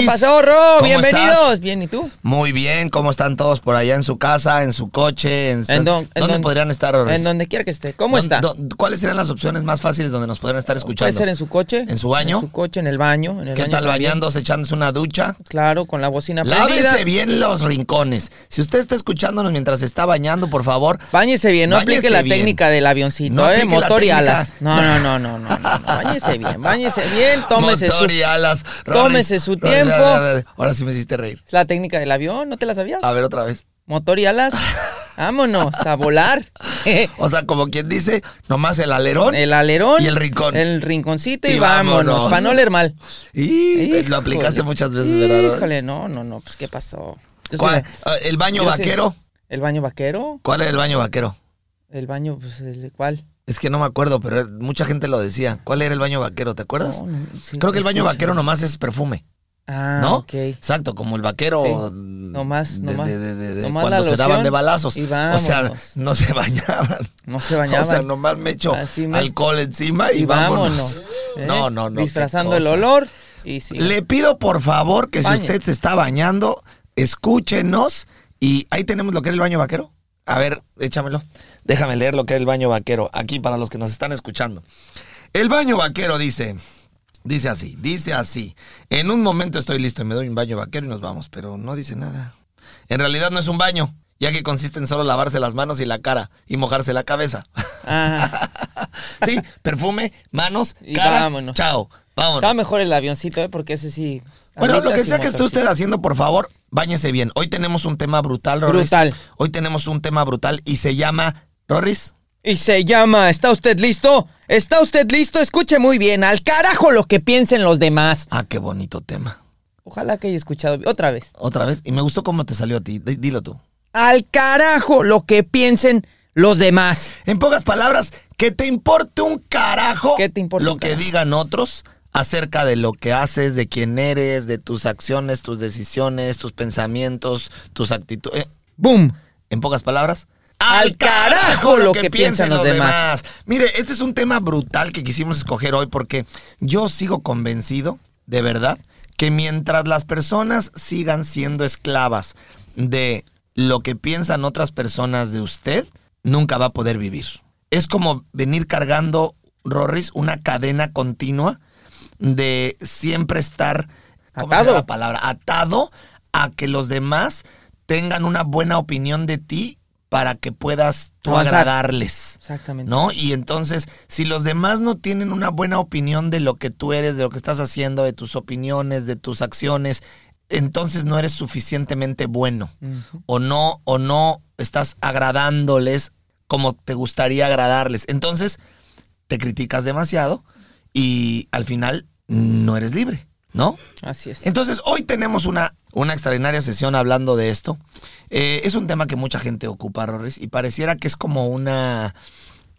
¿Qué pasó, Ro? ¿Cómo Bienvenidos. estás? Bien, ¿y tú? Muy bien, ¿cómo están todos por allá en su casa, en su coche? ¿En, En don- en ¿Dónde don- podrían estar, Rory? En donde quiera que esté. ¿Cómo ¿Dó- está? ¿Cuáles serían las opciones más fáciles donde nos podrían estar escuchando? Puede ser en su coche. ¿En su baño? En su coche, en el baño. En el ¿Qué baño tal también. bañándose, echándose una ducha? Claro, con la bocina prendida. Lávese bien los rincones. Si usted está escuchándonos mientras está bañando, por favor. Báñese bien, no Báñese aplique la bien. técnica del avioncito, No ¿eh? Motor y alas. No, no, no, no, no, no, no. Báñese bien, báñese bien, tómese Motor su... y alas. Tómese su Rory, tiempo. Ahora sí me hiciste reír. Es la técnica del avión, ¿no te la sabías? A ver otra vez. Motor y alas. Vámonos, a volar. O sea, como quien dice, nomás el alerón. El alerón. Y el rincón. El rinconcito y, Y vámonos, vámonos. para no leer mal. Y te lo aplicaste muchas veces, ¿verdad? Híjole, no, no, no, pues ¿qué pasó? ¿Cuál? Ah, ¿El baño yo vaquero? ¿El baño vaquero? ¿Cuál es el baño vaquero? El baño, pues, ¿el ¿cuál? Es que no me acuerdo, pero mucha gente lo decía. ¿Cuál era el baño vaquero? ¿Te acuerdas? No, no, sí, Creo que el baño escucha. vaquero nomás es perfume, Ah, ¿no? ok. Exacto, como el vaquero. Sí. mm, Nomás, nomás- de- de- de- de nomás cuando se daban de balazos. y o sea, no se bañaban. No se bañaban. O sea, nomás me echo me- alcohol encima y, y vámonos. vámonos. ¿eh? No, no, no. Disfrazando el olor y sí. Le pido por favor que Bañe. si usted se está bañando, escúchenos y ahí tenemos lo que era el baño vaquero. A ver, échamelo. Déjame leer lo que era el baño vaquero aquí para los que nos están escuchando. El baño vaquero dice, dice así, dice así. En un momento estoy listo y me doy un baño vaquero y nos vamos, pero no dice nada. En realidad no es un baño, ya que consiste en solo lavarse las manos y la cara y mojarse la cabeza. Ah, sí, perfume, manos, Y cara, vámonos. chao, vámonos. estaba mejor el avioncito, ¿eh? Porque ese sí. Bueno, lo que sea que esté usted haciendo, por favor, báñese bien. Hoy tenemos un tema brutal, Rorris. Brutal. Hoy tenemos un tema brutal y se llama, Rorris, Y se llama, ¿está usted listo? ¿Está usted listo? Escuche muy bien, al carajo lo que piensen los demás. ah, qué bonito tema. Ojalá que haya escuchado otra vez. Otra vez, y me gustó cómo te salió a ti. D- dilo tú. Al carajo lo que piensen los demás. En pocas palabras, que te importe un carajo ¿Qué te importa lo que digan otros acerca de lo que haces, de quién eres, de tus acciones, tus decisiones, tus pensamientos, tus actitudes. Eh, ¡Boom! En pocas palabras. Al carajo lo que piensan los demás. Mire, este es un tema brutal que quisimos escoger hoy porque yo sigo convencido, de verdad, que mientras las personas sigan siendo esclavas de lo que piensan otras personas de usted, nunca va a poder vivir. Es como venir cargando, Rorris, una cadena continua de siempre estar ¿cómo Atado. la palabra? Atado a que los demás tengan una buena opinión de ti para que puedas tú Avanzar. agradarles. Exactamente. ¿No? Y entonces, si los demás no tienen una buena opinión de lo que tú eres, de lo que estás haciendo, de tus opiniones, de tus acciones, entonces no eres suficientemente bueno. O no, o no estás agradándoles como te gustaría agradarles. Entonces, te criticas demasiado y al final no eres libre, ¿no? Así es. Entonces, hoy tenemos una, una extraordinaria sesión hablando de esto. Eh, es un tema que mucha gente ocupa, Rorris, y pareciera que es como una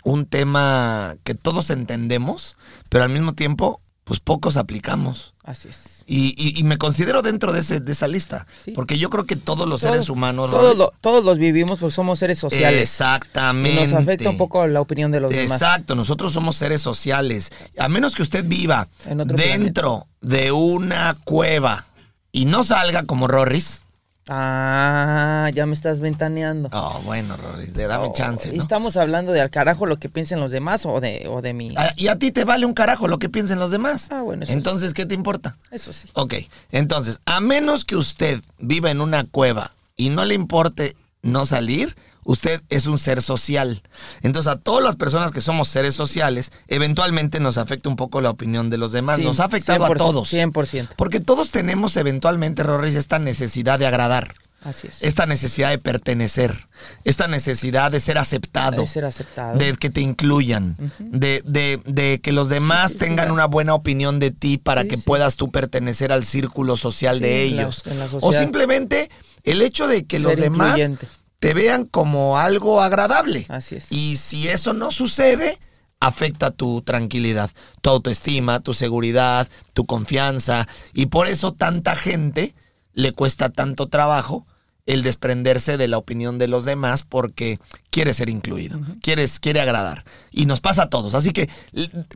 un tema que todos entendemos, pero al mismo tiempo, pues pocos aplicamos. Así es. Y, y- y me considero dentro de, ese, de esa lista, Sí. porque yo creo que todos los Todos- seres humanos... Todos, lo- todos los vivimos porque somos seres sociales. Exactamente. Y nos afecta un poco la opinión de los demás. Exacto, nosotros somos seres sociales. A menos que usted viva dentro de una cueva y no salga como Rorris, Ah, ya me estás ventaneando. Oh, bueno, Rorris, de dame Oh, chance, ¿y ¿no? ¿Estamos hablando de al carajo lo que piensen los demás o de, o de mí? Ah, Y a ti te vale un carajo lo que piensen los demás. Ah, bueno, eso Entonces, ¿qué te importa? Eso sí. Ok, entonces, a menos que usted viva en una cueva y no le importe no salir, usted es un ser social. Entonces, a todas las personas que somos seres sociales, eventualmente nos afecta un poco la opinión de los demás. Sí, nos ha afectado a 100%, todos. 100%. Porque todos tenemos eventualmente, Rorris, esta necesidad de agradar. Así es. Esta necesidad de pertenecer, esta necesidad de ser aceptado, De ser aceptado. de que te incluyan, de, de- de que los demás sí, sí, tengan una buena opinión de ti para que puedas tú pertenecer al círculo social de ellos. la o simplemente el hecho de que los demás. Te vean como algo agradable. Así es. Y si eso no sucede, afecta tu tranquilidad, tu autoestima, tu seguridad, tu confianza. Y por eso tanta gente le cuesta tanto trabajo el desprenderse de la opinión de los demás porque quiere ser incluido, quieres, quiere agradar. Y nos pasa a todos. Así que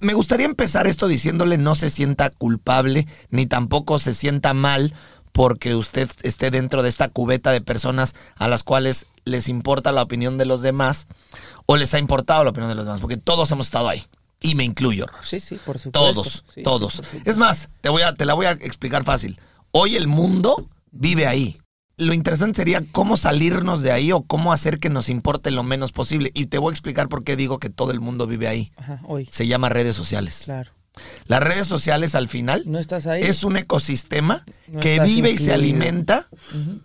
me gustaría empezar esto diciéndole no se sienta culpable ni tampoco se sienta mal porque usted esté dentro de esta cubeta de personas a las cuales les importa la opinión de los demás o les ha importado la opinión de los demás, porque todos hemos estado ahí. Y me incluyo. Sí, sí, por supuesto. Todos, Sí, todos. supuesto. es más, te, voy a, te la voy a explicar fácil. Hoy el mundo vive ahí. Lo interesante sería cómo salirnos de ahí o cómo hacer que nos importe lo menos posible. Y te voy a explicar por qué digo que todo el mundo vive ahí. Ajá, hoy. Se llama redes sociales. Claro. Las redes sociales al final No estás ahí. es un ecosistema No que vive y se alimenta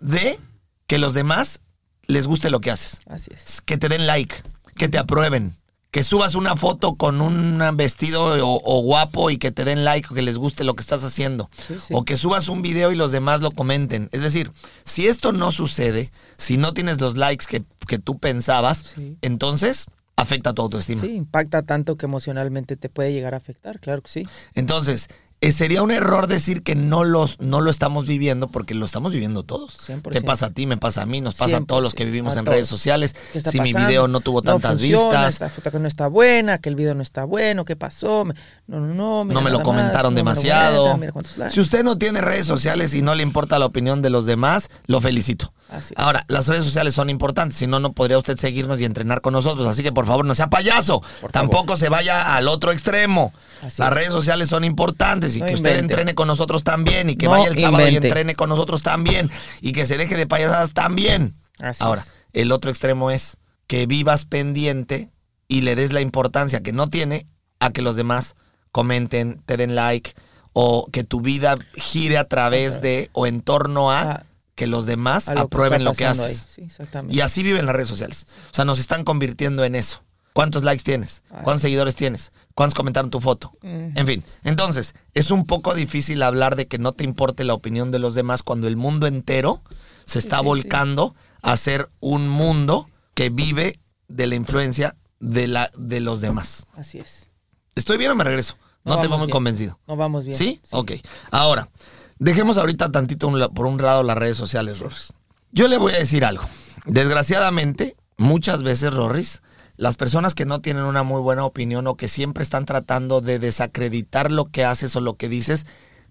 de que los demás les guste lo que haces. Así es. Que te den like, que te aprueben, que subas una foto con un vestido o, o guapo y que te den like o que les guste lo que estás haciendo. Sí, sí. O que subas un video y los demás lo comenten. Es decir, si esto no sucede, si no tienes los likes que, que tú pensabas, Sí. entonces afecta tu autoestima. Sí, impacta tanto que emocionalmente te puede llegar a afectar, claro que sí. Entonces, eh, sería un error decir que no, los, no lo estamos viviendo porque lo estamos viviendo todos. 100%. Te pasa a ti, me pasa a mí, nos pasa a todos los que 100%, vivimos en redes sociales. ¿Qué está Si mi video no tuvo tantas funciona, vistas, Esta foto que no está buena, que el video no está bueno, ¿qué pasó? No, no, no. mira no me lo comentaron más, no me lo demasiado. mira si usted no tiene redes sociales y no le importa la opinión de los demás, lo felicito. Así. Ahora, las redes sociales son importantes, si no, no podría usted seguirnos y entrenar con nosotros. Así que por favor, no sea payaso. Por Tampoco se vaya al otro extremo. Así las es. redes sociales son importantes y No que usted entrene con nosotros también y que No vaya el sábado y entrene con nosotros también y que se deje de payasadas también. Así Ahora, es. el otro extremo es que vivas pendiente y le des la importancia que no tiene a que los demás comenten, te den like o que tu vida gire a través de o en torno a Ah, que los demás lo aprueben lo que haces. Sí. Y así viven las redes sociales. O sea, nos están convirtiendo en eso. ¿Cuántos likes tienes? Así ¿Cuántos es. seguidores tienes? ¿Cuántos comentaron tu foto? En fin, entonces, es un poco difícil hablar de que no te importe la opinión de los demás cuando el mundo entero se está sí, sí. volcando a ser un mundo que vive de la influencia de, la, de los demás. Así es. ¿Estoy bien o me regreso? No, No, te veo vamos muy bien. convencido. No vamos bien. ¿Sí? Ok. Ahora, dejemos ahorita tantito un por un lado las redes sociales, Rorris. Yo le voy a decir algo. Desgraciadamente, muchas veces, Rorris, las personas que no tienen una muy buena opinión o que siempre están tratando de desacreditar lo que haces o lo que dices,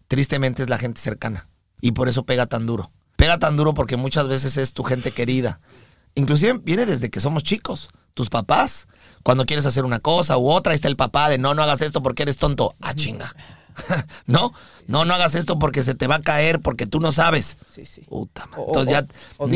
tristemente es la gente cercana. Y por eso pega tan duro. Pega tan duro porque muchas veces es tu gente querida. Inclusive viene desde que somos chicos. Tus papás, cuando quieres hacer una cosa u otra, ahí está el papá de no, no hagas esto porque eres tonto. Ah, chinga. no, no, no hagas esto porque se te va a caer, porque tú no sabes. Sí, sí. Puta o- Entonces ya. o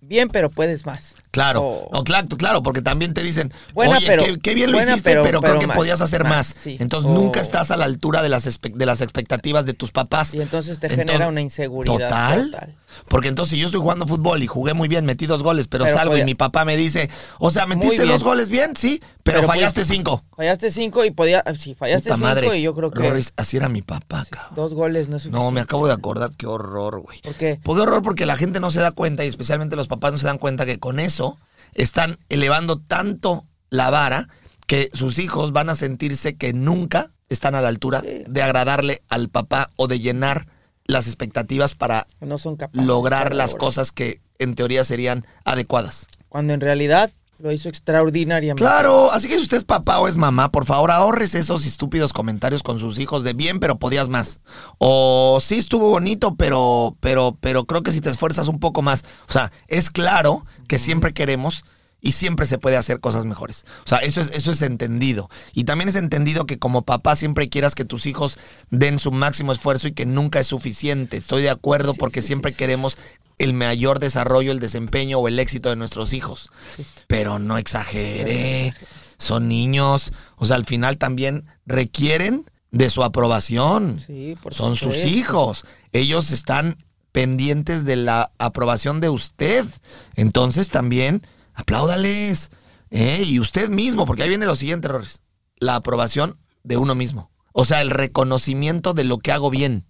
bien, pero puedes más. Claro, O- no, claro, claro, porque también te dicen, Buena, oye, pero- qué, qué bien lo buena, hiciste, pero, pero- creo pero que más, podías hacer más. más, sí. Entonces O- nunca estás a la altura de las, de las expectativas de tus papás. Y entonces te Entonces, genera una inseguridad ¿Total? total. Porque entonces si yo estoy jugando fútbol y jugué muy bien, metí dos goles, pero, salgo y mi papá me dice, o sea, metiste dos goles bien, sí, pero, fallaste cinco. Fallaste cinco y podía. Sí, fallaste Puta cinco madre. y yo creo que. Así era mi papá, cabrón. Dos goles no es suficiente. No, me acabo de acordar, qué horror, güey. ¿Por qué? ¿Por qué horror? Porque la gente no se da cuenta, y especialmente los papás no se dan cuenta que con eso están elevando tanto la vara que sus hijos van a sentirse que nunca están a la altura de agradarle al papá o de llenar las expectativas para No son capaces. lograr las cosas que en teoría serían adecuadas. Cuando en realidad Lo hizo extraordinariamente. Claro, así que si usted es papá o es mamá, por favor ahorres esos estúpidos comentarios con sus hijos de bien, pero podías más. O sí estuvo bonito, pero, pero, pero creo que si te esfuerzas un poco más. O sea, es claro que siempre queremos y siempre se puede hacer cosas mejores. O sea, eso es, eso es entendido. Y también es entendido que como papá siempre quieras que tus hijos den su máximo esfuerzo y que nunca es suficiente. Estoy de acuerdo porque siempre queremos el mayor desarrollo, el desempeño o el éxito de nuestros hijos. Pero no exagere. Son niños. O sea, al final también requieren de su aprobación. Sí, por Son sus hijos. Ellos están pendientes de la aprobación de usted. Entonces también apláudales. ¿eh? Y usted mismo, porque ahí viene lo siguiente, errores. La aprobación de uno mismo. O sea, el reconocimiento de lo que hago bien.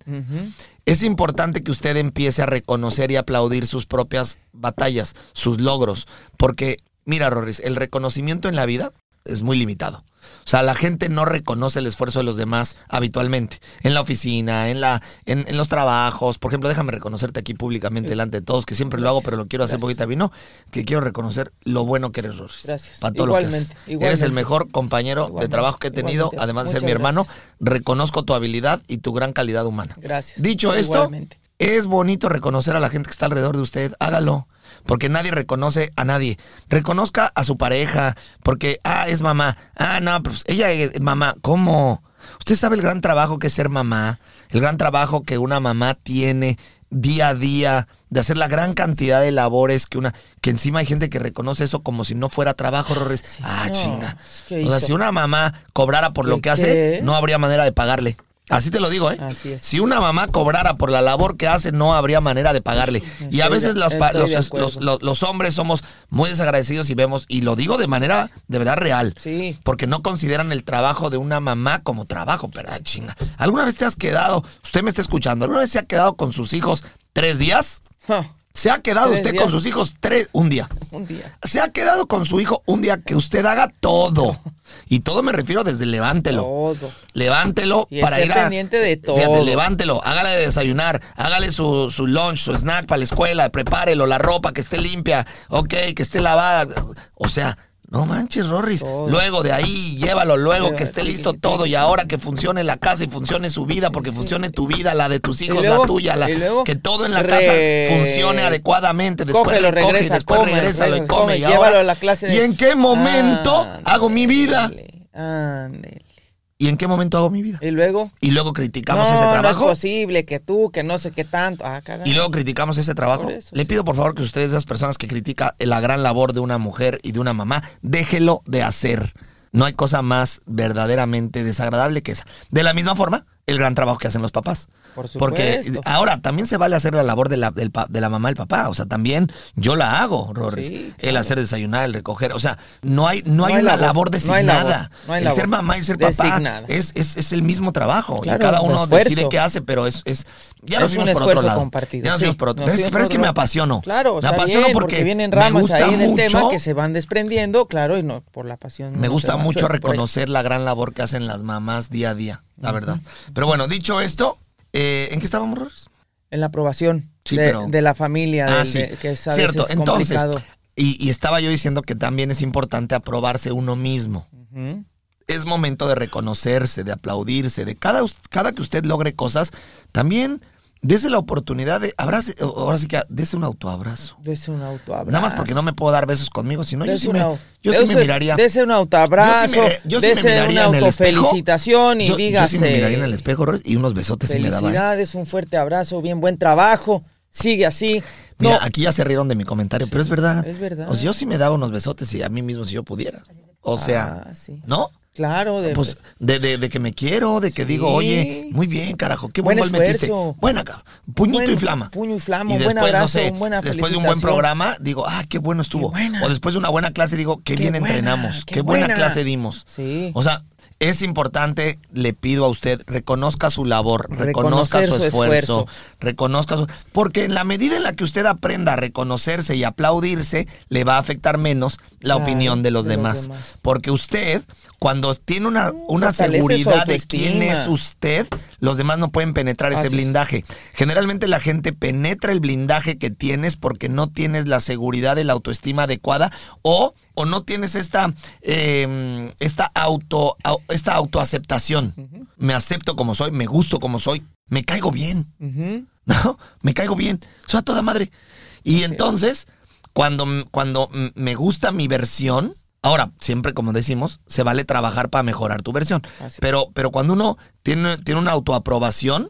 Es importante que usted empiece a reconocer y aplaudir sus propias batallas, sus logros. Porque, mira, Rorris, el reconocimiento en la vida es muy limitado. O sea, la gente no reconoce el esfuerzo de los demás habitualmente. En la oficina, en, la, en, en los trabajos. Por ejemplo, déjame reconocerte aquí públicamente delante de todos, que siempre lo hago, pero lo quiero hacer Gracias. poquita vino. Que quiero reconocer lo bueno que eres, Rorris. Gracias. Para todo lo que haces. Igualmente, Eres el igualmente. mejor compañero de Igualmente, trabajo que he tenido, igualmente. además de ser mi hermano. Reconozco tu habilidad y tu gran calidad humana. Gracias. Dicho esto, Igualmente. es bonito reconocer a la gente que está alrededor de usted. Hágalo. Porque nadie reconoce a nadie. Reconozca a su pareja. Porque, ah, es mamá. Ah, no, pues ella es mamá. ¿Cómo? Usted sabe el gran trabajo que es ser mamá. El gran trabajo que una mamá tiene día a día de hacer la gran cantidad de labores que una que encima hay gente que reconoce eso como si no fuera trabajo Rorris. ah no, chinga o sea si una mamá cobrara por lo ¿Qué, que hace qué? no habría manera de pagarle así te lo digo eh Así es. si una mamá cobrara por la labor que hace, no habría manera de pagarle. Y a veces de- los, los, hombres somos muy desagradecidos y vemos, y lo digo de manera de verdad real, Sí. porque no consideran el trabajo de una mamá como trabajo, pero ah, chinga. ¿Alguna vez te has quedado, usted me está escuchando, alguna vez se ha quedado con sus hijos tres días? Ja, ¿Se ha quedado ¿Tres usted días? con sus hijos tres, un día? un día. Se ha quedado con su hijo un día que usted haga todo. Y todo me refiero desde levántelo. Todo. Levántelo Y para ir a. pendiente de todo. Fíjate, levántelo, hágale de desayunar, hágale su, su lunch, su snack para la escuela, prepárelo, la ropa que esté limpia, ok, que esté lavada. O sea, no manches, Rorris. Todo. Luego de ahí, llévalo, luego que esté listo todo. Y ahora que funcione la casa y funcione su vida, porque funcione tu vida, la de tus hijos, luego- la tuya, la, que todo en la casa funcione adecuadamente. Después Cógelo, recoge y regresa, después come, regresa, come. come, y llévalo ahora- a la clase de- ¿Y en qué momento hago mi vida? ándale. ¿Y en qué momento hago mi vida? Y luego. Y luego criticamos no, ese no es trabajo. posible que tú, que no sé qué tanto. Ah, y luego criticamos ese trabajo. Eso, Le sí. pido por favor que ustedes, esas personas que critican la gran labor de una mujer y de una mamá, déjelo de hacer. No hay cosa más verdaderamente desagradable que esa. De la misma forma, el gran trabajo que hacen los papás. Por Porque ahora también se vale hacer la labor de la, de la mamá y el papá. O sea, también yo la hago, Rorris. Sí, El hacer desayunar, el recoger. O sea, no hay, no hay No hay una labor, labor no hay designada. labor, no hay el ser mamá y ser papá es, es, es el mismo trabajo. Claro, y cada uno decide qué hace, pero es. es ya nos fuimos por otro lado. compartido, Ya nos sí. fuimos por otro. Nos Pero es, pero que me apasiono. Claro, me apasiono bien, porque, vienen me ramas gusta ahí del mucho, tema que se van desprendiendo, claro, y no por la pasión. Me gusta mucho reconocer la gran labor que hacen las mamás día a día, la verdad. Pero bueno, dicho esto, eh, ¿en qué estábamos? En la aprobación Sí, de, pero- de la familia, Ah, del- sí. de- que es a Cierto, veces entonces, y, y estaba yo diciendo que también es importante aprobarse uno mismo. Es momento de reconocerse, de aplaudirse, de cada, cada que usted logre cosas, también dese la oportunidad de abrace, ahora sí que dese un autoabrazo. Dese un autoabrazo. Nada más porque no me puedo dar besos conmigo, si no yo Dese sí me, yo sí me dese- miraría. Dese un autoabrazo, Yo sí me- yo sí me dese miraría una en el espejo. autofelicitación y yo, yo dígase. sí me miraría en el espejo y unos besotes sí me daba. ¿eh? Felicidades, un fuerte abrazo, bien buen trabajo, sigue así. Mira, No, aquí ya se rieron de mi comentario, pero es verdad. es verdad. O sea, yo sí me daba unos besotes y a mí mismo si yo pudiera. O sea, Ah, sí. ¿no? Claro, de, Pues de, de, de que me quiero, de que Sí. digo, oye, muy bien, carajo, qué buen, gol metiste. Buena. Puñito Buen- y flama. puño y flama, y un buen después, no sé, buena después de un buen programa, digo, ah, qué bueno estuvo. O después de una buena clase, digo, qué, Qué bien buena, entrenamos, qué, qué buena. buena. clase dimos. Sí. O sea, es importante, le pido a usted, reconozca su labor, reconozca Reconocer su su esfuerzo, reconozca su... Porque en la medida en la que usted aprenda a reconocerse y aplaudirse, le va a afectar menos la opinión de los de los demás. Porque usted, cuando tiene una, una Fortalece su seguridad de quién es usted, los demás no pueden penetrar ese es. blindaje. Generalmente la gente penetra el blindaje que tienes porque no tienes la seguridad de la autoestima adecuada o, o no tienes esta, eh, esta, auto, au- esta autoaceptación. Me acepto como soy, me gusto como soy, me caigo bien. ¿no? Me caigo bien, soy a toda madre. Y entonces, cuando, cuando me gusta mi versión, ahora, siempre como decimos, se vale trabajar para mejorar tu versión. Pero, pero cuando uno tiene, tiene una autoaprobación,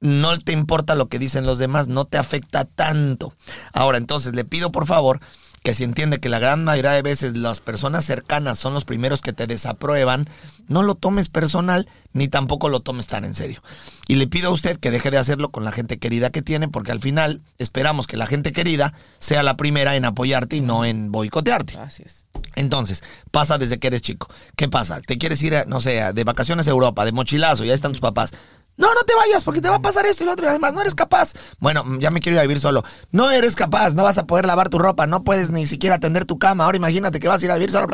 no te importa lo que dicen los demás, no te afecta tanto. Ahora, entonces, le pido por favor que si entiende que la gran mayoría de veces las personas cercanas son los primeros que te desaprueban, no lo tomes personal ni tampoco lo tomes tan en serio. Y le pido a usted que deje de hacerlo con la gente querida que tiene, porque al final esperamos que la gente querida sea la primera en apoyarte y no en boicotearte. Así es. Entonces, pasa desde que eres chico. ¿Qué pasa? ¿Te quieres ir, no sé, de vacaciones a Europa, de mochilazo, ya están tus papás? No, no te vayas porque te va a pasar esto y lo otro y además no eres capaz. Bueno, ya me quiero ir a vivir solo. No eres capaz, no vas a poder lavar tu ropa, no puedes ni siquiera atender tu cama. Ahora imagínate que vas a ir a vivir solo.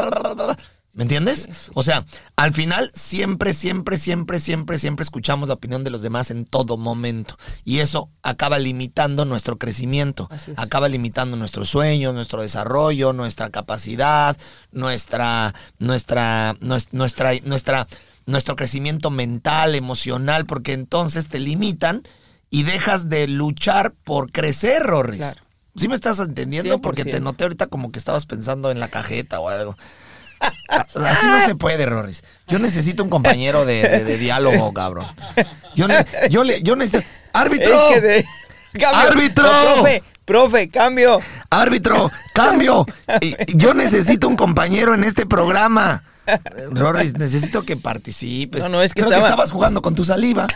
¿Me entiendes? O sea, al final siempre, siempre, siempre, siempre, siempre escuchamos la opinión de los demás en todo momento. Y eso acaba limitando nuestro crecimiento, acaba limitando nuestros sueños, nuestro desarrollo, nuestra capacidad, nuestra, nuestra, nues- nuestra, nuestra, nuestro crecimiento mental, emocional, porque entonces te limitan y dejas de luchar por crecer, Rorris. Claro. ¿Sí me estás entendiendo? Porque te 100%. noté ahorita como que estabas pensando en la cajeta o algo. Así no se puede, Rorris. Yo necesito un compañero de, de- de diálogo, cabrón. Yo, ne- yo, le, yo necesito... ¡Árbitro! Es que de... Cambio. ¡Árbitro! No, profe, profe, cambio. ¡Árbitro! ¡Cambio! Yo necesito un compañero en este programa. Rorris, necesito que participes. No, no, es que Creo estaba- que estabas jugando con tu saliva.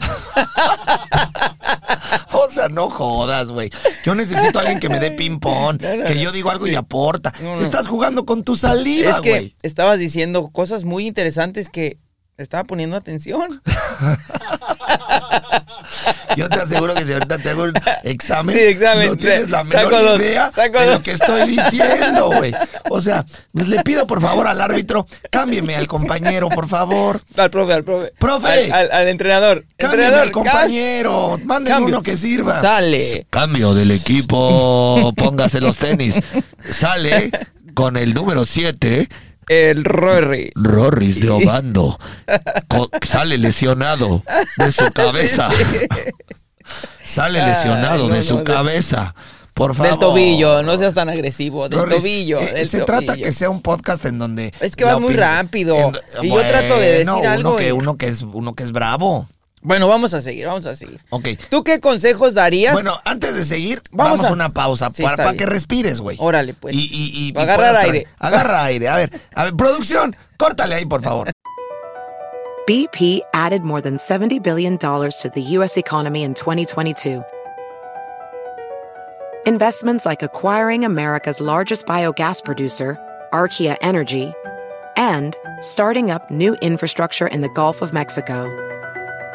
o sea, no jodas, güey. Yo necesito a alguien que me dé ping-pong, que yo digo algo y aporta. Estás jugando con tu saliva, es que estabas diciendo cosas muy interesantes que estaba poniendo atención. Yo te aseguro que si ahorita te hago un examen, Sí, examen. no tienes la menor dos, idea de lo que estoy diciendo, güey. O sea, le pido por favor al árbitro, cámbieme al compañero, por favor. Al profe, al profe. Profe. Al, al- al entrenador. Cámbiame entrenador, al compañero. Mándenme Cambio. uno que sirva. Sale. Cambio del equipo, póngase los tenis. Sale con el número 7, El Rory. Rorris de Obando. Sale lesionado de su cabeza. Sale Ay, lesionado no, de su no, cabeza. Por favor. Del tobillo, no seas tan agresivo. Del Rorris, tobillo. eh, del se tobillo. trata que sea un podcast en donde Es que vas muy rápido. en- Y yo trato de decir algo Uno que, y- uno que es uno que es bravo. Bueno, vamos a seguir, vamos a seguir. Ok. ¿Tú qué consejos darías? Bueno, antes de seguir, Vamos vamos, a- una pausa Sí, para, que respires, güey. Órale, pues. Y, y, Agarrar aire. Agarra aire. A ver, a ver, producción, córtale ahí, por favor. BP added more than $70 billion to the U.S. economy in 2022. Investments like acquiring America's largest biogas producer, Archaea Energy, and starting up new infrastructure in the Gulf of Mexico.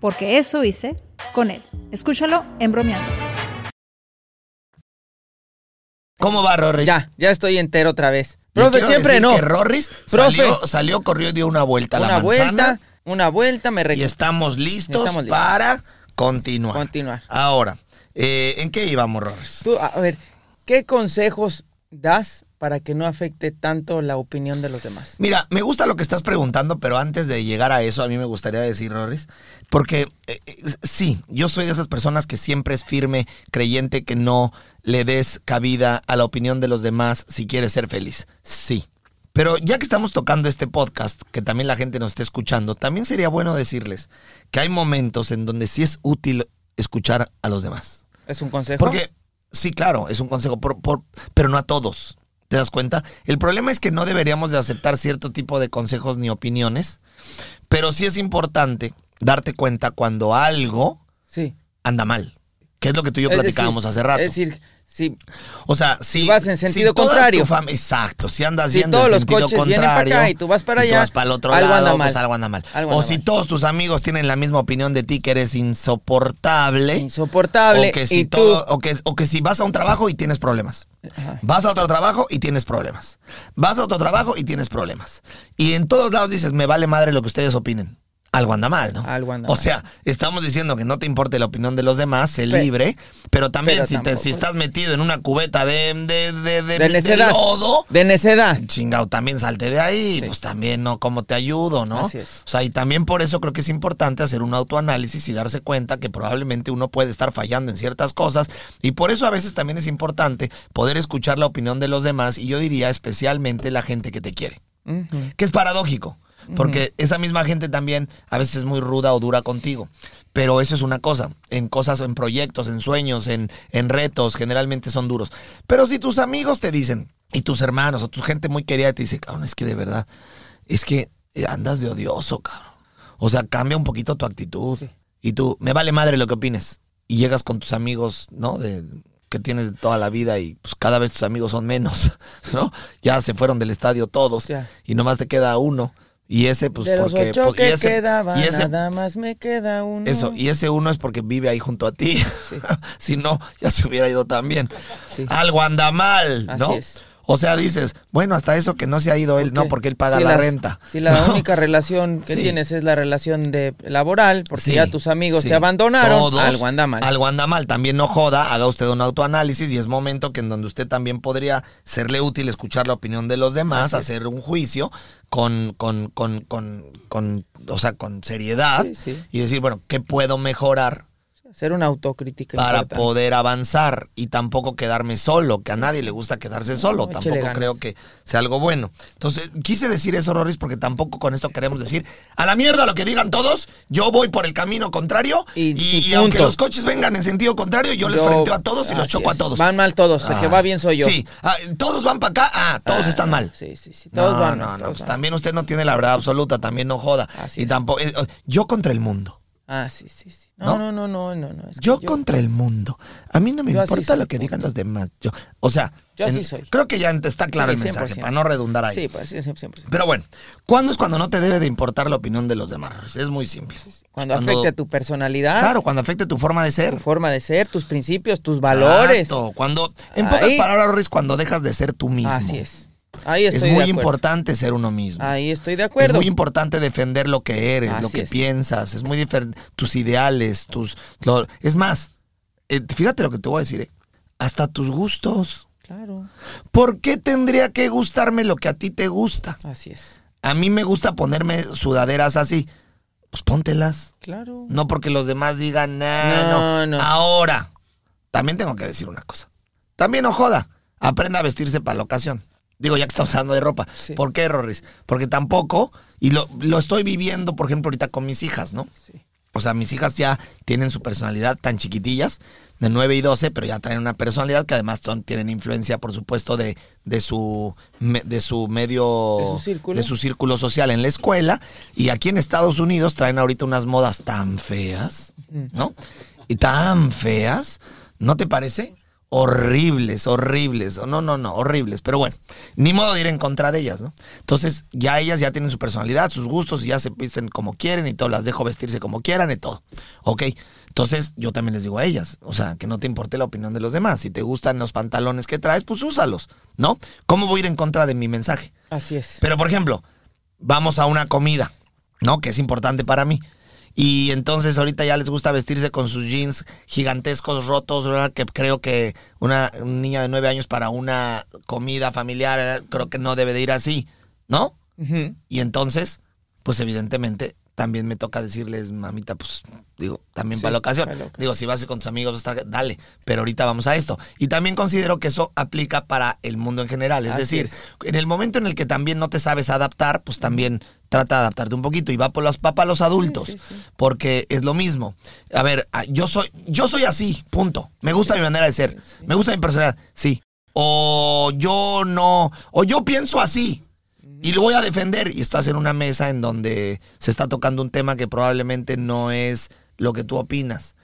porque eso hice con él. Escúchalo en bromeando. ¿Cómo va, Rorris? Ya, ya estoy entero otra vez. Le Profe, siempre decir no. que Rorris Profe. salió, salió, corrió y dio una vuelta a la Una manzana vuelta, una vuelta, me y recuerdo. estamos listos, Estamos listos. para continuar. Continuar. Ahora, eh, ¿en qué íbamos, Rorris? Tú, a ver, ¿qué consejos das para que no afecte tanto la opinión de los demás? Mira, me gusta lo que estás preguntando, pero antes de llegar a eso, a mí me gustaría decir, Rorris, porque eh, eh, sí, yo soy de esas personas que siempre es firme, creyente que no le des cabida a la opinión de los demás si quieres ser feliz. Sí. Pero ya que estamos tocando este podcast, que también la gente nos esté escuchando, también sería bueno decirles que hay momentos en donde sí es útil escuchar a los demás. ¿Es un consejo? Porque, sí, claro, es un consejo, por- por- pero no a todos. ¿Te das cuenta? El problema es que no deberíamos de aceptar cierto tipo de consejos ni opiniones, pero sí es importante darte cuenta cuando algo Sí. anda mal. Que es lo que tú y yo platicábamos decir, hace rato. Es decir, sí, o sea, si vas en sentido contrario. exacto, si andas Si yendo todos en los sentido coches vienen para contrario acá y tú vas para y tú allá, vas para el otro algo lado, anda pues mal. algo anda mal. Algo o si mal. todos tus amigos tienen la misma opinión de ti que eres insoportable. insoportable. O que, si y tú, todo- o, que, o que si vas a un trabajo y tienes problemas. Ajá. Vas a otro trabajo y tienes problemas. Vas a otro trabajo y tienes problemas. Y en todos lados dices, me vale madre lo que ustedes opinen. Algo anda mal, ¿no? Algo anda o mal. sea, estamos diciendo que no te importe la opinión de los demás, sé libre, pero también pero si, te- si estás metido en una cubeta de, de, de, de- de de necedad. lodo, De necedad. chingado, también salte de ahí, Sí. pues también, ¿no? ¿Cómo te ayudo, no? Así es. O sea, y también por eso creo que es importante hacer un autoanálisis y darse cuenta que probablemente uno puede estar fallando en ciertas cosas y por eso a veces también es importante poder escuchar la opinión de los demás y yo diría especialmente la gente que te quiere, Ujú. que es paradójico, porque esa misma gente también a veces es muy ruda o dura contigo. Pero eso es una cosa, en cosas, en proyectos, en sueños, en, en retos, generalmente son duros. Pero si tus amigos te dicen, y tus hermanos o tu gente muy querida te dice, cabrón, es que de verdad, es que andas de odioso, cabrón. O sea, cambia un poquito tu actitud. Y tú, me vale madre lo que opines. Y llegas con tus amigos, ¿no? De, que tienes toda la vida y pues cada vez tus amigos son menos, ¿no? Ya se fueron del estadio todos Ya. y nomás te queda uno. Y ese, pues, de los porque. ocho porque- y ese- quedaban, y ese- nada más me queda uno. eso, y ese uno es porque vive ahí junto a ti. Sí. si no, ya se hubiera ido también. Sí. Algo anda mal, Así ¿no? es. O sea, dices, bueno, hasta eso que no se ha ido él, no, porque él paga Si la las- renta. Si la ¿no? única relación que Sí. tienes es la relación de laboral, porque Sí, ya tus amigos sí. te abandonaron, Todos, algo anda mal. Algo anda mal. También no joda, haga usted un autoanálisis y es momento que en donde usted también podría serle útil escuchar la opinión de los demás, Así es. hacer un juicio con, con, con, con, con, o sea, con seriedad y decir, bueno, ¿qué puedo mejorar Hacer una autocrítica para importante. poder avanzar y tampoco quedarme solo, que a nadie le gusta quedarse solo, No, tampoco creo que sea algo bueno. Entonces, quise decir eso, Roris, porque tampoco con esto queremos decir, a la mierda lo que digan todos, yo voy por el camino contrario y, Y- y y aunque los coches vengan en sentido contrario, yo, les frenteo a todos y los choco a todos. Van mal todos, el que Ah, va bien soy yo. Sí, ah, todos van para acá, ah, todos Ah, están mal. Sí, sí, sí. Todos no, van no, mal, todos pues van también usted no tiene la verdad absoluta, también no joda. Así y es. tampoco, eh, yo contra el mundo. Ah, sí, sí, sí. ¿No? No, no, no, no, no. no, es que Yo, contra el mundo. A mí no me importa lo que punto. digan los demás. Yo, o sea, Yo así soy. creo que ya está claro Sí, el mensaje, 100%. para no redundar ahí. Sí, pues sí, siempre, siempre. Pero bueno, ¿cuándo es cuando no te debe de importar la opinión de los demás? Es muy simple. Cuando, afecte a tu personalidad, Claro, cuando afecte tu forma de ser. tu forma de ser, tus principios, tus valores. Exacto, Cuando, en pocas Ahí. palabras, Roris, cuando dejas de ser tú mismo. Así es. Ahí Es estoy muy de acuerdo. importante ser uno mismo. Ahí estoy de Es acuerdo. muy importante defender lo que eres, lo que es. piensas. Es muy diferente. Tus ideales, tus. lo- es más, eh, fíjate lo que te voy a decir, eh, hasta tus gustos. Claro, ¿Por qué tendría que gustarme lo que a ti te gusta? así es. A mí me gusta ponerme sudaderas así. Pues póntelas. Claro. No porque los demás digan, "Nah, no, No, no. Ahora, también tengo que decir una cosa. También no joda. Aprenda a vestirse para la ocasión. Digo, ya que estamos hablando de ropa. Sí. ¿Por qué, Rorris? Porque tampoco, y lo, lo estoy viviendo, por ejemplo, ahorita con mis hijas, ¿no? Sí. O sea, mis hijas ya tienen su personalidad tan chiquitillas, de 9 y 12, pero ya traen una personalidad que además son, tienen influencia, por supuesto, de, de, su, de su medio... De su círculo. de su círculo social en la escuela. Y aquí en Estados Unidos traen ahorita unas modas tan feas, ¿no? Y tan feas, ¿no te parece? Horribles, horribles. No, no, no, horribles. Pero bueno, ni modo de ir en contra de ellas, ¿no? Entonces, ya ellas ya tienen su personalidad, sus gustos, y ya se visten como quieren y todo, las dejo vestirse como quieran y todo. ¿Ok? Entonces, yo también les digo a ellas, o sea, que no te importe la opinión de los demás. Si te gustan los pantalones que traes, pues úsalos, ¿no? ¿Cómo voy a ir en contra de mi mensaje? Así es. Pero, por ejemplo, vamos a una comida, ¿no? Que es importante para mí. Y entonces ahorita ya les gusta vestirse con sus jeans gigantescos, rotos, ¿verdad? Que creo que una niña de nueve años para una comida familiar, eh, creo que no debe de ir así, ¿no? Y entonces, pues evidentemente también me toca decirles, mamita, pues digo, también Sí, para la ocasión. para. Digo, si vas con tus amigos, vas a estar- dale, pero ahorita vamos a esto. Y también considero que eso aplica para el mundo en general. Es Así decir, es. en el momento en el que también no te sabes adaptar, pues también trata de adaptarte un poquito. Y va por los papas los adultos, sí, sí. porque es lo mismo. A ver, ah, yo soy, yo soy así, punto. Me gusta mi manera de ser. Me gusta mi personalidad, sí. O yo no, o yo pienso así. Y lo voy a defender. Y estás en una mesa en donde se está tocando un tema que probablemente no es lo que tú opinas.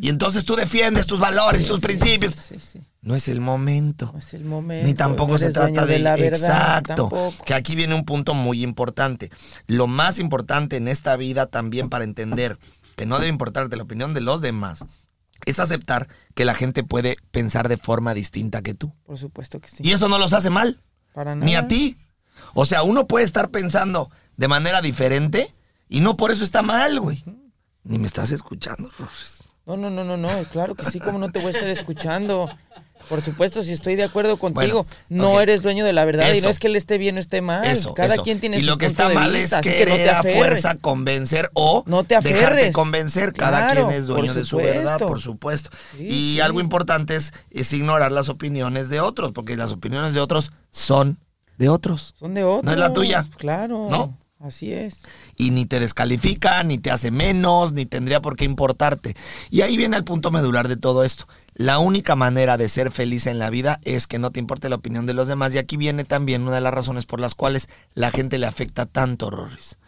Y entonces tú defiendes tus valores, tus principios. Sí. No es el momento. No es el momento. Ni tampoco no se trata de, la verdad, exacto. tampoco. Que aquí viene un punto muy importante. Lo más importante en esta vida también para entender que no debe importarte la opinión de los demás es aceptar que la gente puede pensar de forma distinta que tú. Por supuesto que sí. Y eso no los hace mal, Para nada. ni a ti. O sea, uno puede estar pensando de manera diferente y no por eso está mal, güey. Ni me estás escuchando, Rorris. No, no, no, no, no. Claro que sí, como no te voy a estar escuchando. Por supuesto, si estoy de acuerdo contigo, Bueno, no eres dueño de la verdad y Eso. no es que él esté bien o esté mal. Eso, Cada eso. quien tiene y su lo que punto está mal vista, es que no te a fuerza convencer o No te dejarte aferres. convencer. Cada Claro, quien es dueño de su verdad, por supuesto. Sí, y sí. algo importante es, es ignorar las opiniones de otros, porque las opiniones de otros son de otros. Son de otros. No es la tuya. Claro. ¿No? Así es. Y ni te descalifica, ni te hace menos, ni tendría por qué importarte. Y ahí viene el punto medular de todo esto. La única manera de ser feliz en la vida es que no te importe la opinión de los demás. Y aquí viene también una de las razones por las cuales la gente le afecta tanto, Rorris.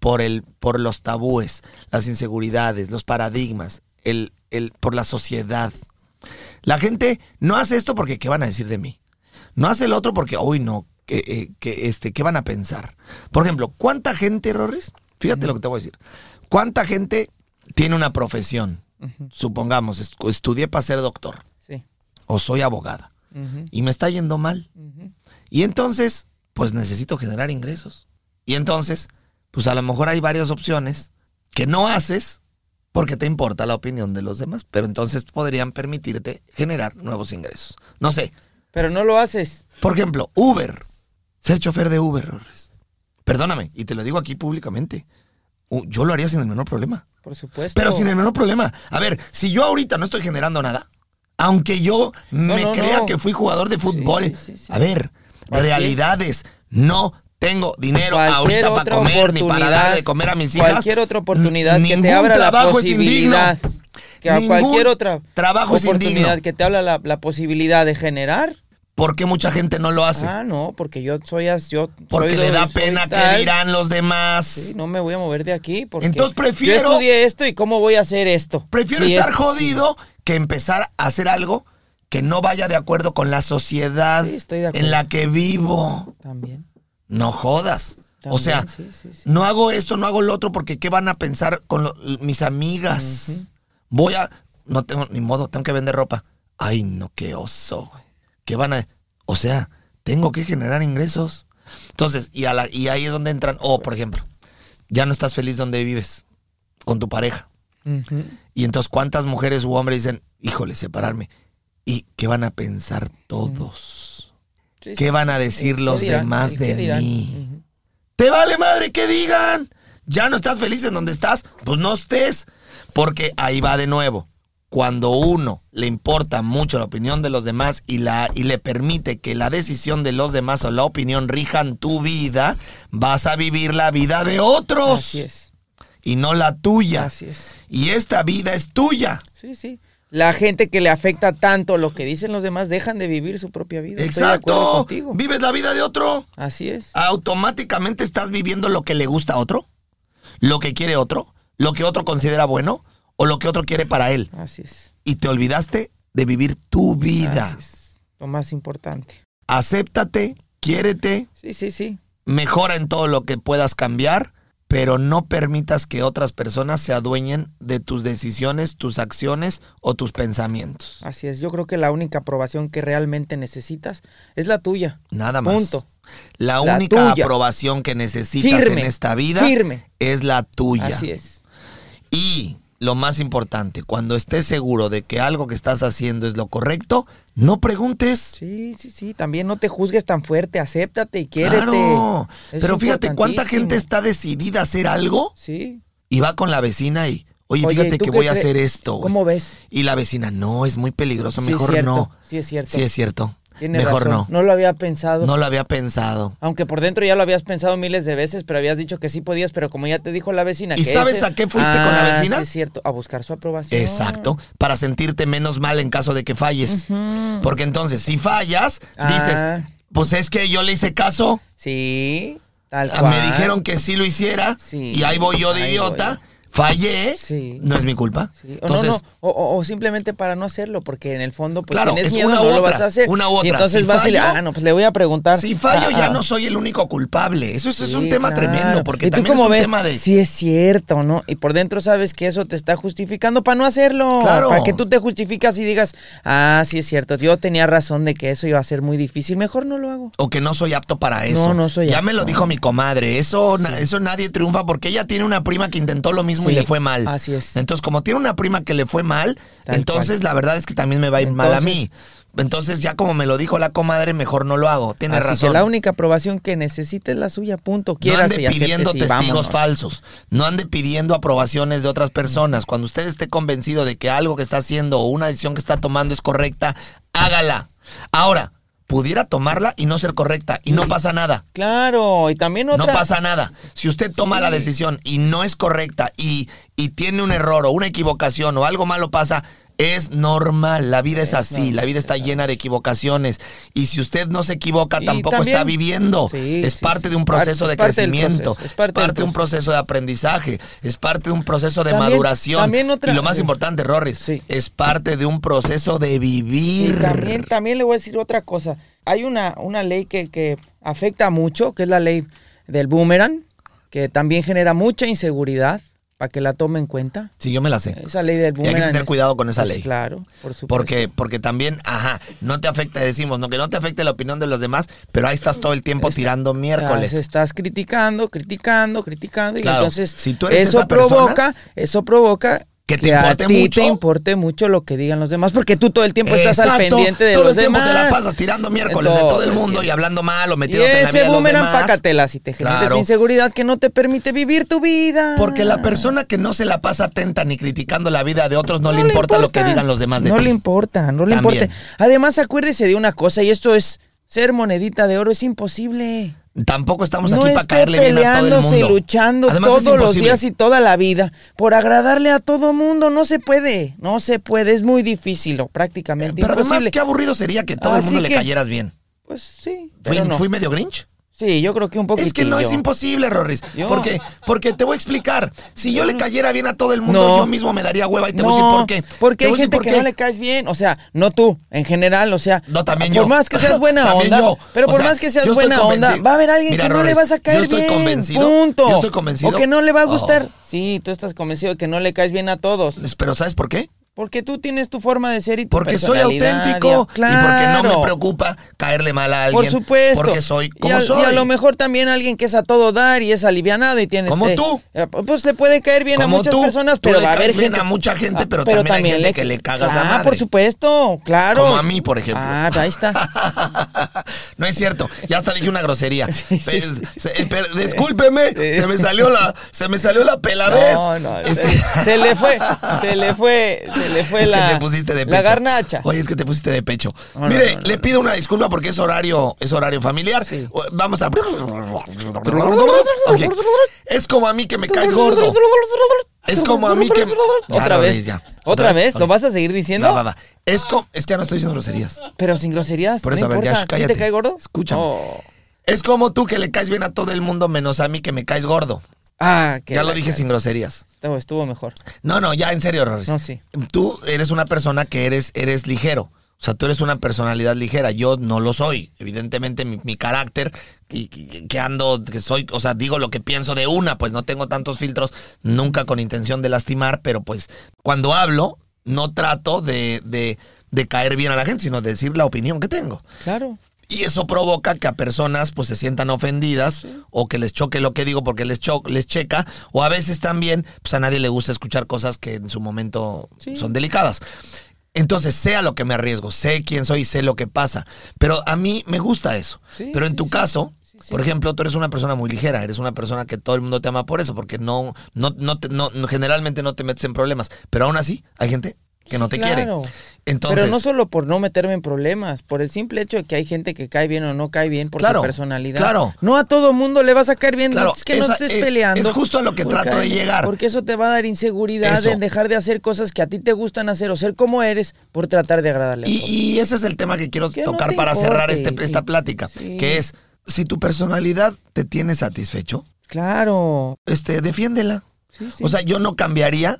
Por, el, por los tabúes, las inseguridades, los paradigmas, el, el, por la sociedad. La gente no hace esto porque ¿qué van a decir de mí? No hace el otro porque, uy, no, que, eh, que, este, ¿qué van a pensar? Por ejemplo, ¿cuánta gente, Rorris? Fíjate lo que te voy a decir. ¿Cuánta gente tiene una profesión? Supongamos, est- estudié para ser doctor Sí. o soy abogada y me está yendo mal. Y entonces, pues necesito generar ingresos. Y entonces, pues a lo mejor hay varias opciones que no haces porque te importa la opinión de los demás, pero entonces podrían permitirte generar nuevos ingresos. No sé, Pero no lo haces. por ejemplo, Uber. Ser chofer de Uber. Perdóname, y te lo digo aquí públicamente. Yo lo haría sin el menor problema. Por supuesto. Pero sin el menor problema. A ver, si yo ahorita no estoy generando nada, aunque yo me no, crea no. que fui jugador de fútbol, sí, sí, sí. a ver, realidades, no tengo dinero Cualquier ahorita para comer ni para darle de comer a mis hijas. Cualquier otra oportunidad que te abra la posibilidad. Que a cualquier otra trabajo es oportunidad que te habla la, la posibilidad de generar. ¿Por qué mucha gente no lo hace? Ah, no, porque yo soy as- yo Porque soy le da pena que dirán los demás. Sí, no me voy a mover de aquí porque Entonces prefiero- yo estudié esto y cómo voy a hacer esto. Prefiero Sí, estar es- jodido que empezar a hacer algo que no vaya de acuerdo con la sociedad Sí, estoy de acuerdo. en la que vivo. también. No jodas. o sea, no hago esto, no hago lo otro porque ¿qué van a pensar con lo- mis amigas? Voy a... No tengo ni modo, tengo que vender ropa. Ay, no, qué oso, güey. ¿Qué van a...? O sea, tengo que generar ingresos. Entonces, y, a la- y ahí es donde entran... O, por ejemplo, ya no estás feliz donde vives, con tu pareja. Y entonces, ¿cuántas mujeres u hombres dicen, híjole, separarme? ¿Y qué van a pensar todos? ¿Qué van a decir ¿Qué los dirán? demás ¿Y de dirán? mí? ¿Te vale madre que digan? ¿Ya no estás feliz en donde estás? Pues no estés. Porque ahí va de nuevo. Cuando uno le importa mucho la opinión de los demás y, la, y le permite que la decisión de los demás o la opinión rijan tu vida, vas a vivir la vida de otros. Así es. y no la tuya. Así es. Y esta vida es tuya. Sí, sí. La gente que le afecta tanto lo que dicen los demás dejan de vivir su propia vida. Exacto. Vives la vida de otro. Así es. Automáticamente estás viviendo lo que le gusta a otro, lo que quiere otro, lo que otro considera bueno o lo que otro quiere para él. Así es. Y te olvidaste de vivir tu vida. Así es. Lo más importante. Acéptate, quiérete, Sí, sí, sí. mejora en todo lo que puedas cambiar, pero no permitas que otras personas se adueñen de tus decisiones, tus acciones o tus pensamientos. Así es. Yo creo que la única aprobación que realmente necesitas es la tuya. Nada más. Punto. La La única tuya. aprobación que necesitas Firme, en esta vida firme. es la tuya. Así es. Y lo más importante, cuando estés seguro de que algo que estás haciendo es lo correcto, no preguntes. Sí, sí, sí. También no te juzgues tan fuerte. Acéptate y quiérete. Claro. Es Pero fíjate cuánta gente está decidida a hacer algo Sí. y va con la vecina y, oye, Oye, fíjate ¿tú que voy a hacer esto. güey". ¿Cómo ves? Y la vecina, no, es muy peligroso, Sí, mejor cierto, no. Sí, es cierto. Sí, es cierto. Mejor razón. no. No lo había pensado. No lo había pensado. Aunque por dentro ya lo habías pensado miles de veces, pero habías dicho que sí podías, pero como ya te dijo la vecina ¿Y que sabes ese- a qué fuiste con la Ah, vecina? Sí, es cierto, a buscar su aprobación. Exacto, para sentirte menos mal en caso de que falles. Porque entonces, si fallas, Ah. dices, pues es que yo le hice caso, Sí, tal ah, cual. me dijeron que sí lo hiciera, Sí, y ahí voy yo de ahí idiota, voy. Fallé, Sí. no es mi culpa. Sí, O, Entonces, no, no, o, simplemente para no hacerlo, porque en el fondo pues Claro, tienes es miedo, una no u lo otra, vas a hacer. una u otra. Y entonces Si vas y le, fallo- ah, no, pues le voy a preguntar. si fallo Ah, ya no soy el único culpable. Eso, eso es un tema claro. tremendo, porque ¿Y tú también es un ves? tema de... Sí es cierto, ¿no? Y por dentro sabes que eso te está justificando para no hacerlo. Claro. Para que tú te justificas y digas, ah, sí es cierto, yo tenía razón de que eso iba a ser muy difícil, mejor no lo hago. o que no soy apto para eso. No, no soy Ya apto. me lo dijo mi comadre. Eso, na- eso nadie triunfa porque ella tiene una prima que intentó lo mismo y le fue mal. así es. Entonces, como tiene una prima que le fue mal, Tal entonces cual. la verdad es que también me va a ir mal a mí. Entonces, ya como me lo dijo la comadre, mejor no lo hago. Tiene Así razón. que la única aprobación que necesita es la suya, punto. no Quieras ande y aceptes pidiendo y testigos vámonos. falsos. No ande pidiendo aprobaciones de otras personas. Cuando usted esté convencido de que algo que está haciendo o una decisión que está tomando es correcta, hágala. Ahora, pudiera tomarla y no ser correcta y no pasa nada. Claro, y también otra... No pasa nada. Si usted toma Sí. la decisión y no es correcta y, y tiene un error o una equivocación o algo malo pasa, es normal. La vida es, así. normal, La vida está llena de equivocaciones. Y si usted no se equivoca, tampoco también- está viviendo. Sí, es sí, parte sí, de un proceso de crecimiento. proceso, es parte de un proceso de aprendizaje. Es parte de un proceso de También- maduración. también otra- y lo más importante, Rorris, es parte de un proceso de Y vivir. también, también le voy a decir otra cosa. Hay una, una ley que, que afecta mucho, que es la ley del boomerang, que también genera mucha inseguridad, para que la tome en cuenta. Sí, yo me la sé. Esa ley del Y hay que boomerang. tener cuidado con esa pues, ley. Claro, por supuesto. Porque, porque también, ajá, no te afecta, decimos, no que no te afecte la opinión de los demás, pero ahí estás todo el tiempo Está- tirando miércoles. Estás criticando, criticando, criticando. Claro, y entonces si tú eres eso esa persona, provoca, eso provoca que te a importe ti mucho. te importe mucho lo que digan los demás, porque tú todo el tiempo estás al Exacto, pendiente de todo los el tiempo demás. te la pasas tirando miércoles de todo el mundo y hablando mal o metiéndote en la vida de los demás. pácatela si te generas Claro. inseguridad que no te permite vivir tu vida. Porque la persona que no se la pasa atenta ni criticando la vida de otros no, le, importa lo que digan los demás de No ti. le importa, no le También. importa. Además, acuérdese de una cosa, y esto es ser monedita de oro, es imposible. Tampoco estamos no aquí para caerle bien a todo el peleándose y mundo. luchando Además, todos los días y toda la vida por agradarle a todo mundo. No se puede, no se puede, es muy difícil prácticamente Pero además, imposible. qué aburrido sería que todo el mundo le cayeras bien. Pues sí, ¿Fui, pero no. fui medio grinch? Sí, yo creo que un poquito. Es que no es imposible, Rorris. Yo- Porque, porque te voy a explicar. Si yo le cayera bien a todo el mundo, No. yo mismo me daría hueva y te no, voy a decir por qué. Porque hay gente por que no le caes bien. O sea, no tú, en general, o sea. No, también por yo. más que seas buena onda. yo. Pero O por sea, más que seas buena onda, va a haber alguien Mira, que no le vas a caer yo estoy bien. convencido- Punto. yo estoy convencido- O que no le va a Oh. gustar. Sí, tú estás convencido de que no le caes bien a todos. Pero ¿sabes por qué? Porque tú tienes tu forma de ser y tu Porque soy auténtico y- y porque no Claro. me preocupa caerle mal a alguien. Por supuesto. Porque soy y como a, soy. Y a lo mejor también alguien que es a todo dar y es alivianado y tienes. Como eh, tú. eh, Pues le puede caer bien a muchas tú. personas, Tú pero le va a haber gente. a mucha gente, Ah, pero también hay gente que le cagas la Ah, madre. por supuesto, claro. Como a mí, por ejemplo. Ah, ahí está. no es cierto, ya hasta dije una grosería. Sí, eh, discúlpeme, se me salió la, se me salió la peladez. No, no, Es se, que- se le fue, se le fue, se Se le fue es la, que te pusiste de pecho. la garnacha. Oye, es que te pusiste de pecho. No, Mire, no, no, le pido una disculpa porque es horario, es horario familiar. Sí. Vamos a. Es como a mí que me caes gordo. Es como a mí que. Otra vez. ya. ¿Otra vez? ¿Lo vas a seguir diciendo? Va, va, va. Es como. Es que ya no estoy diciendo groserías. Pero sin groserías. Por no eso, a ver, ya, importa. ¿Sí cállate. te cae gordo? Escúchame. Oh. Es como tú que le caes bien a todo el mundo menos a mí que me caes gordo. Ah, que ya lo dije sin groserías. Estuvo, estuvo mejor. No, no, ya en serio, Rorris. No, sí. Tú eres una persona que eres, eres ligero. O sea, tú eres una personalidad ligera. Yo no lo soy. Evidentemente, mi, mi carácter, y, y- que ando, que soy, o sea, digo lo que pienso de una, pues no tengo tantos filtros, nunca con intención de lastimar, pero pues cuando hablo, no trato de, de, de caer bien a la gente, sino de decir la opinión que tengo. Claro. Y eso provoca que a personas pues se sientan ofendidas o que les choque lo que digo porque les cho les checa o a veces también pues a nadie le gusta escuchar cosas que en su momento Sí. son delicadas. Entonces, sé a lo que me arriesgo, sé quién soy, sé lo que pasa. Pero a mí me gusta eso. Sí, Pero en tu caso, Sí, por ejemplo, tú eres una persona muy ligera, eres una persona que todo el mundo te ama por eso, porque no, no, no, te- no- no- generalmente no te metes en problemas. Pero aún así, hay gente que no te Claro. quiere. Entonces, Pero no solo por no meterme en problemas, por el simple hecho de que hay gente que cae bien o no cae bien por Claro, su personalidad. claro. No a todo mundo le vas a caer bien. Claro, es que no estés peleando. es justo a lo que trato de llegar. Porque eso te va a dar inseguridad Eso. en dejar de hacer cosas que a ti te gustan hacer o ser como eres por tratar de agradarle a Y, todos. y ese es el tema que quiero Que tocar para cerrar este- esta plática, sí. que es, si tu personalidad te tiene satisfecho, Claro. este, defiéndela. Sí, sí. O sea, yo no cambiaría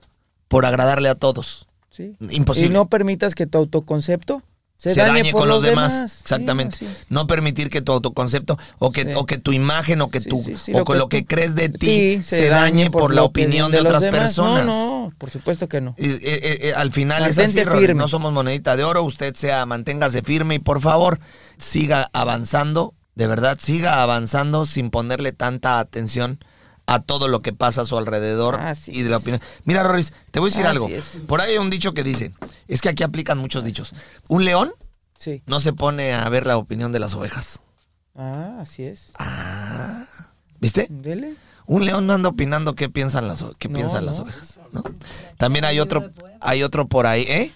por agradarle a todos. Sí. Imposible. Y no permitas que tu autoconcepto se, se dañe, dañe por con los demás. Exactamente. no permitir que tu autoconcepto o que, Sí. o que tu imagen o que tu sí, o lo que lo que crees de ti se, dañe por, la opinión de, otras demás. personas. No, no, por supuesto que no. Y, eh, eh, al final es así, firme. no somos monedita de oro, usted sea, manténgase firme y por favor, siga avanzando, de verdad, siga avanzando sin ponerle tanta atención a todo lo que pasa a su alrededor Así y de la es. opinión. Mira, Roris, te voy a decir Así algo. es. Por ahí hay un dicho que dice, es que aquí aplican muchos dichos. Un león Sí. no se pone a ver la opinión de las ovejas. Ah, así es. ¿Viste? Dele. Un león no anda opinando qué piensan las, o- qué No, piensan las ovejas. ¿no? También hay otro, hay otro por ahí, ¿eh?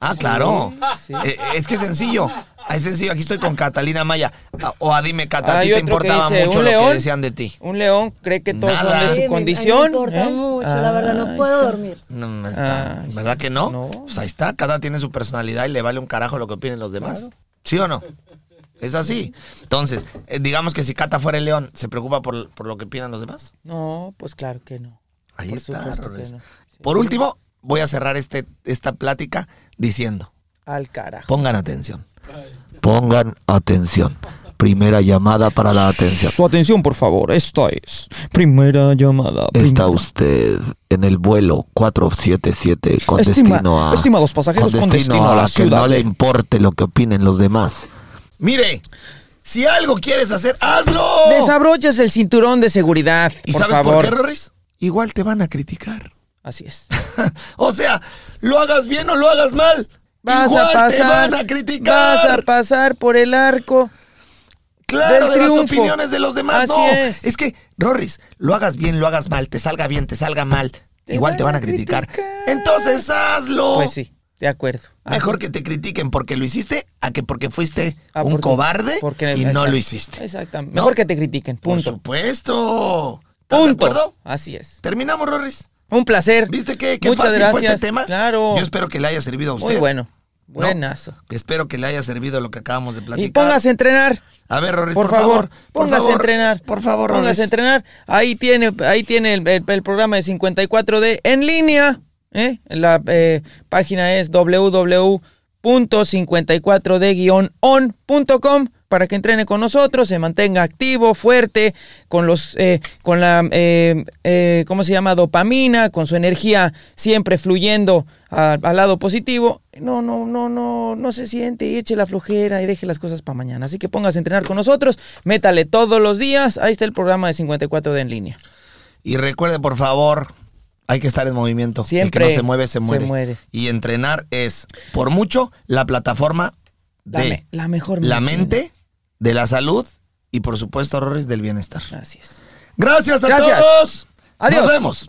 Ah, claro. sí. Eh, es que es sencillo. Es sencillo. Aquí estoy con Catalina Maya. Ah, O a dime, Cata, a ti te importaba dice, mucho ¿un lo que decían de ti. Un león cree que todos Nada. son de su condición. me importa ¿eh? mucho, la verdad, no ahí puedo está. dormir. No, no está. Ah, ¿Verdad está. que no? No. Pues ahí está. Cada tiene su personalidad y le vale un carajo lo que opinen los demás. Claro. ¿Sí o no? Es así. Entonces, eh, digamos que si Cata fuera el león, ¿se preocupa por, por lo que opinan los demás? No, pues claro que no. Ahí Por está. que no. Sí. Por último, voy a cerrar este, esta plática diciendo, Al carajo. pongan atención. Pongan atención. Primera llamada para la atención. Su atención, por favor. Esta es primera llamada. Está usted en el vuelo 477 con Estima- destino a... estimados pasajeros, con destino a la que ciudad no le importe lo que opinen los demás. Mire, si algo quieres hacer, hazlo. Desabroches el cinturón de seguridad, ¿Y por sabes favor. por qué, Rorris? Igual te van a criticar. Así es. o sea, lo hagas bien o lo hagas mal. Vas igual a pasar. te van a criticar. Vas a pasar por el arco. Claro, del de las opiniones de los demás. Así no, es. es que, Rorris, lo hagas bien, lo hagas mal, te salga bien, te salga mal, Te igual te van a criticar. criticar. Entonces hazlo. Pues sí, de acuerdo. Mejor que te critiquen porque lo hiciste a que porque fuiste Ah, un porque- cobarde porque- y no lo hiciste. Exactamente. ¿No? Mejor que te critiquen. Por Punto. supuesto. ¿Estás de Punto. acuerdo? Así es. Terminamos, Rorris. Un placer. ¿Viste qué, qué Muchas fácil gracias. fue este tema? Claro. Yo espero que le haya servido a usted. Muy bueno. ¿No? Buenazo. Espero que le haya servido lo que acabamos de platicar. Y póngase a entrenar. A ver, Por, por, favor, póngase favor, a entrenar. Por favor, póngase Rorris. a entrenar. Ahí tiene, ahí tiene el, el- el programa de 54D en línea. ¿eh? La eh, página es www.54d-on.com para que entrene con nosotros, se mantenga activo, fuerte, con los, eh, con la, eh, eh, ¿cómo se llama? Dopamina, con su energía siempre fluyendo al lado positivo. No, no, no, no, no se siente y eche la flojera y deje las cosas para mañana. Así que póngase a entrenar con nosotros, métale todos los días. Ahí está el programa de 54D en línea. Y recuerde, por favor, hay que estar en movimiento. Siempre El que no se mueve, se se muere. muere. Y entrenar es, por mucho, la plataforma La, de la mejor la mente, de la salud y, por supuesto, Rorris, del bienestar. Así es. Gracias a Gracias. todos. Adiós. Nos vemos.